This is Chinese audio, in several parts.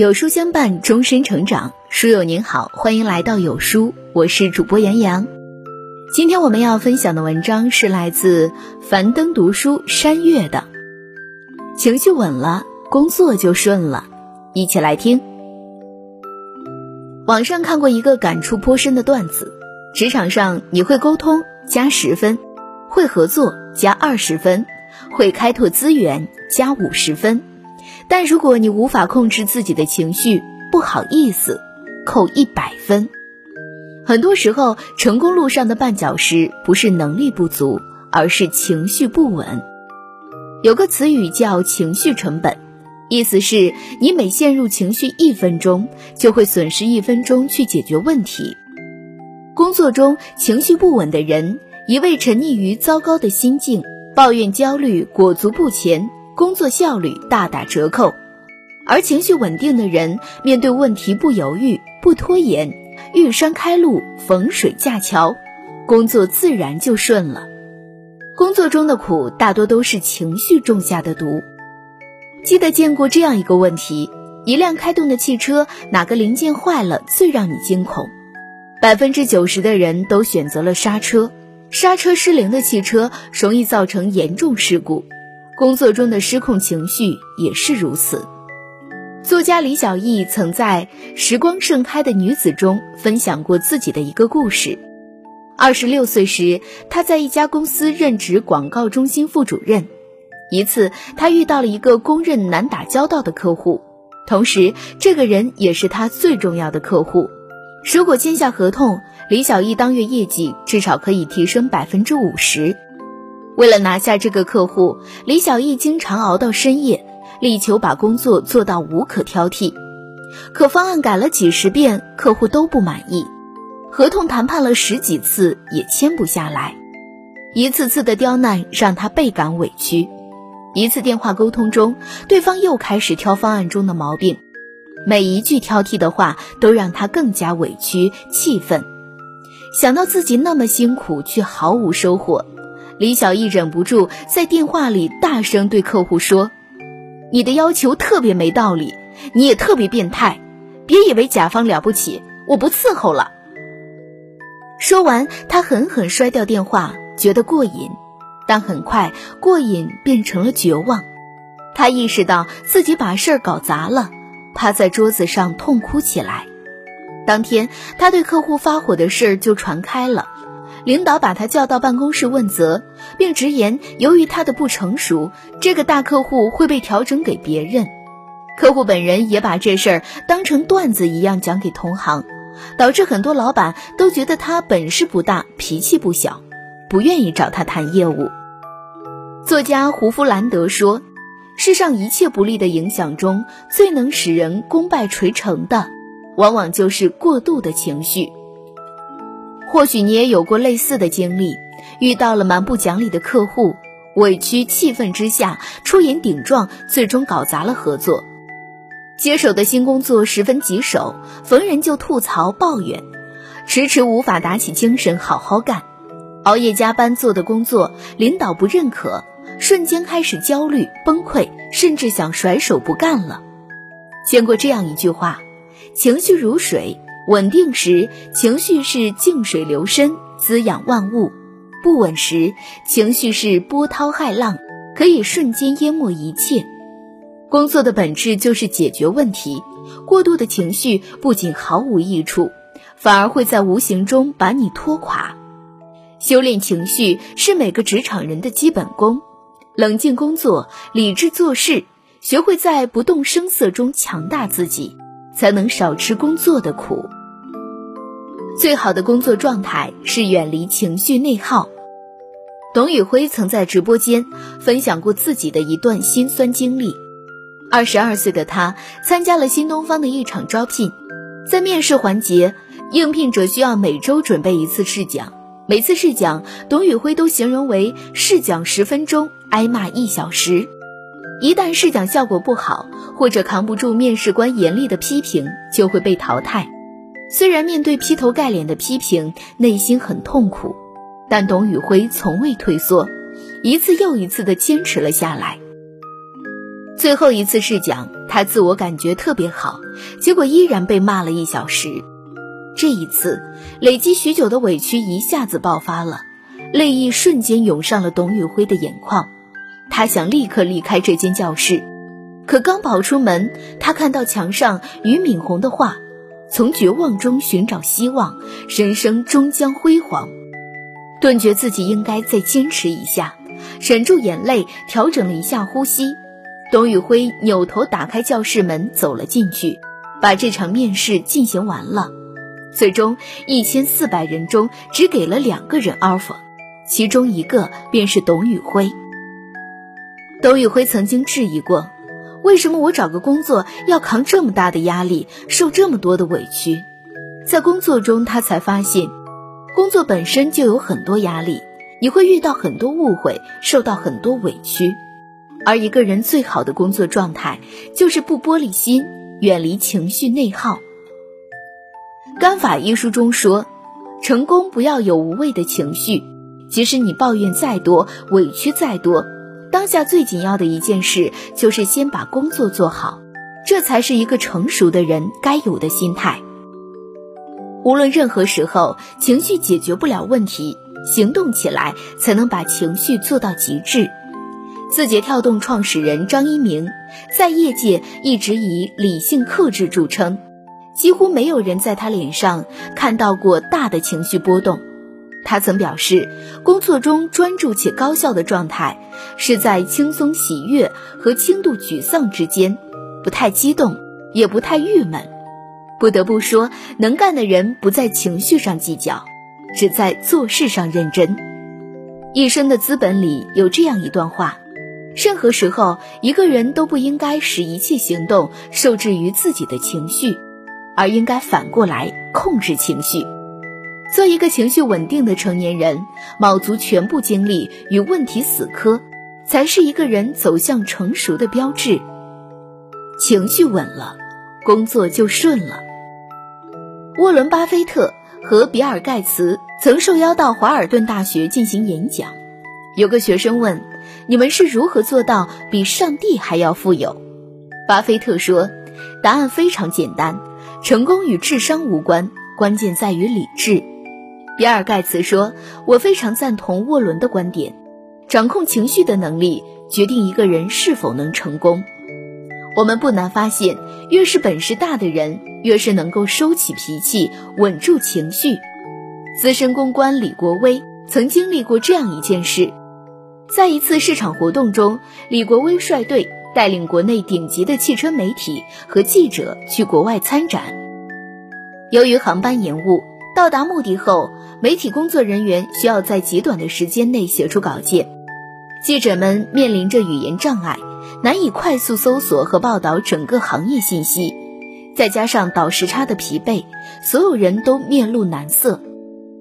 有书相伴，终身成长。书友您好，欢迎来到有书，我是主播杨洋。今天我们要分享的文章是来自樊登读书山月的。情绪稳了，工作就顺了。一起来听。网上看过一个感触颇深的段子：职场上你会沟通加十分，会合作加二十分，会开拓资源加五十分。但如果你无法控制自己的情绪，不好意思，扣一百分。很多时候，成功路上的绊脚石不是能力不足，而是情绪不稳。有个词语叫“情绪成本”，意思是你每陷入情绪一分钟，就会损失一分钟去解决问题。工作中情绪不稳的人，一味沉溺于糟糕的心境，抱怨、焦虑，裹足不前。工作效率大打折扣，而情绪稳定的人面对问题不犹豫、不拖延，遇山开路、逢水架桥，工作自然就顺了。工作中的苦大多都是情绪种下的毒。记得见过这样一个问题：一辆开动的汽车哪个零件坏了最让你惊恐？百分之九十的人都选择了刹车。刹车失灵的汽车容易造成严重事故。工作中的失控情绪也是如此。作家李小艺曾在《时光盛开的女子》中分享过自己的一个故事。二十六岁时，她在一家公司任职广告中心副主任。一次，她遇到了一个公认难打交道的客户，同时这个人也是她最重要的客户。如果签下合同，李小艺当月业绩至少可以提升百分之五十。为了拿下这个客户，李小艺经常熬到深夜，力求把工作做到无可挑剔。可方案改了几十遍，客户都不满意；合同谈判了十几次，也签不下来。一次次的刁难让他倍感委屈。一次电话沟通中，对方又开始挑方案中的毛病，每一句挑剔的话都让他更加委屈气愤。想到自己那么辛苦却毫无收获。李小艺忍不住在电话里大声对客户说：“你的要求特别没道理，你也特别变态，别以为甲方了不起，我不伺候了。”说完，他狠狠摔掉电话，觉得过瘾，但很快过瘾变成了绝望。他意识到自己把事儿搞砸了，趴在桌子上痛哭起来。当天，他对客户发火的事儿就传开了。领导把他叫到办公室问责，并直言，由于他的不成熟，这个大客户会被调整给别人。客户本人也把这事儿当成段子一样讲给同行，导致很多老板都觉得他本事不大，脾气不小，不愿意找他谈业务。作家胡夫兰德说：“世上一切不利的影响中，最能使人功败垂成的，往往就是过度的情绪。”或许你也有过类似的经历，遇到了蛮不讲理的客户，委屈气愤之下出言顶撞，最终搞砸了合作。接手的新工作十分棘手，逢人就吐槽抱怨，迟迟无法打起精神好好干。熬夜加班做的工作，领导不认可，瞬间开始焦虑崩溃，甚至想甩手不干了。见过这样一句话：情绪如水。稳定时，情绪是静水流深，滋养万物；不稳时，情绪是波涛骇浪，可以瞬间淹没一切。工作的本质就是解决问题，过度的情绪不仅毫无益处，反而会在无形中把你拖垮。修炼情绪是每个职场人的基本功，冷静工作，理智做事，学会在不动声色中强大自己，才能少吃工作的苦。最好的工作状态是远离情绪内耗。董宇辉曾在直播间分享过自己的一段心酸经历。二十二岁的他参加了新东方的一场招聘，在面试环节，应聘者需要每周准备一次试讲，每次试讲，董宇辉都形容为试讲十分钟，挨骂一小时。一旦试讲效果不好，或者扛不住面试官严厉的批评，就会被淘汰。虽然面对劈头盖脸的批评，内心很痛苦，但董宇辉从未退缩，一次又一次地坚持了下来。最后一次试讲，他自我感觉特别好，结果依然被骂了一小时。这一次，累积许久的委屈一下子爆发了，泪意瞬间涌上了董宇辉的眼眶。他想立刻离开这间教室，可刚跑出门，他看到墙上俞敏洪的话：“从绝望中寻找希望，人生终将辉煌。”顿觉自己应该再坚持一下，忍住眼泪，调整了一下呼吸。董宇辉扭头打开教室门，走了进去，把这场面试进行完了。最终，一千四百人中只给了两个人 offer，其中一个便是董宇辉。董宇辉曾经质疑过，为什么我找个工作要扛这么大的压力，受这么多的委屈？在工作中，他才发现，工作本身就有很多压力，你会遇到很多误会，受到很多委屈。而一个人最好的工作状态，就是不玻璃心，远离情绪内耗。《干法》一书中说，成功不要有无谓的情绪，即使你抱怨再多，委屈再多，当下最紧要的一件事就是先把工作做好，这才是一个成熟的人该有的心态。无论任何时候，情绪解决不了问题，行动起来才能把情绪做到极致。字节跳动创始人张一鸣在业界一直以理性克制著称，几乎没有人在他脸上看到过大的情绪波动。他曾表示，工作中专注且高效的状态是在轻松喜悦和轻度沮丧之间，不太激动，也不太郁闷。不得不说，能干的人不在情绪上计较，只在做事上认真。一生的资本里有这样一段话。任何时候，一个人都不应该使一切行动受制于自己的情绪，而应该反过来控制情绪，做一个情绪稳定的成年人，卯足全部精力与问题死磕，才是一个人走向成熟的标志。情绪稳了，工作就顺了。沃伦·巴菲特和比尔·盖茨曾受邀到华尔顿大学进行演讲，有个学生问。你们是如何做到比上帝还要富有？巴菲特说：“答案非常简单，成功与智商无关，关键在于理智。”比尔·盖茨说：“我非常赞同沃伦的观点，掌控情绪的能力决定一个人是否能成功。”我们不难发现，越是本事大的人，越是能够收起脾气，稳住情绪。资深公关李国威曾经历过这样一件事。在一次市场活动中，李国威率队带领国内顶级的汽车媒体和记者去国外参展。由于航班延误，到达目的后，媒体工作人员需要在极短的时间内写出稿件，记者们面临着语言障碍，难以快速搜索和报道整个行业信息，再加上倒时差的疲惫，所有人都面露难色。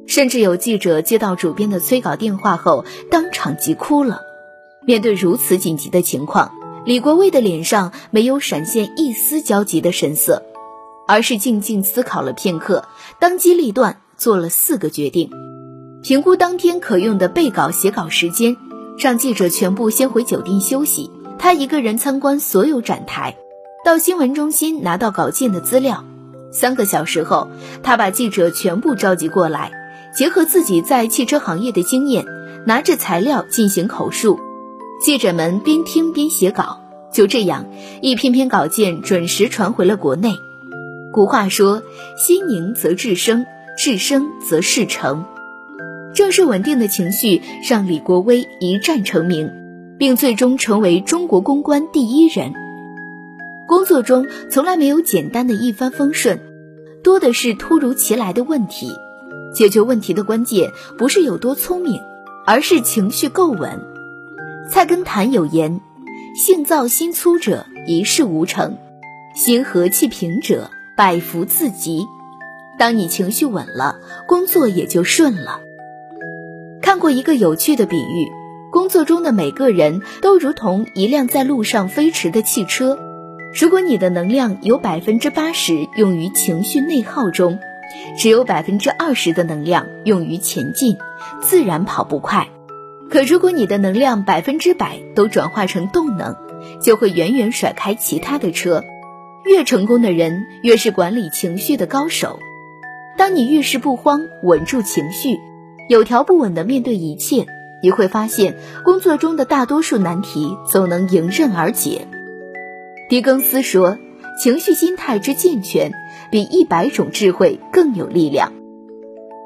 甚至有记者接到主编的催稿电话后，当场急哭了。面对如此紧急的情况，李国威的脸上没有闪现一丝焦急的神色，而是静静思考了片刻，当机立断做了四个决定：评估当天可用的备稿写稿时间，让记者全部先回酒店休息，他一个人参观所有展台，到新闻中心拿到稿件的资料。三个小时后，他把记者全部召集过来。结合自己在汽车行业的经验，拿着材料进行口述，记者们边听边写稿，就这样，一篇篇稿件准时传回了国内。古话说：“心宁则志生，志生则事成。”正是稳定的情绪让李国威一战成名，并最终成为中国公关第一人。工作中从来没有简单的一帆风顺，多的是突如其来的问题。解决问题的关键不是有多聪明，而是情绪够稳。菜根谭有言：“性躁心粗者一事无成，心和气平者百福自集。”当你情绪稳了，工作也就顺了。看过一个有趣的比喻：工作中的每个人都如同一辆在路上飞驰的汽车，如果你的能量有百分之八十用于情绪内耗中。只有百分之二十的能量用于前进，自然跑不快。可如果你的能量百分之百都转化成动能，就会远远甩开其他的车。越成功的人，越是管理情绪的高手。当你遇事不慌，稳住情绪，有条不紊地面对一切，你会发现工作中的大多数难题总能迎刃而解。狄更斯说：“情绪心态之健全，比一百种智慧更有力量。”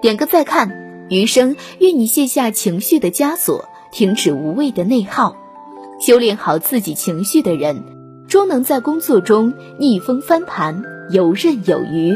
点个再看，余生愿你卸下情绪的枷锁，停止无谓的内耗，修炼好自己情绪的人，终能在工作中逆风翻盘，游刃有余。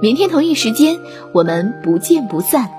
明天同一时间，我们不见不散。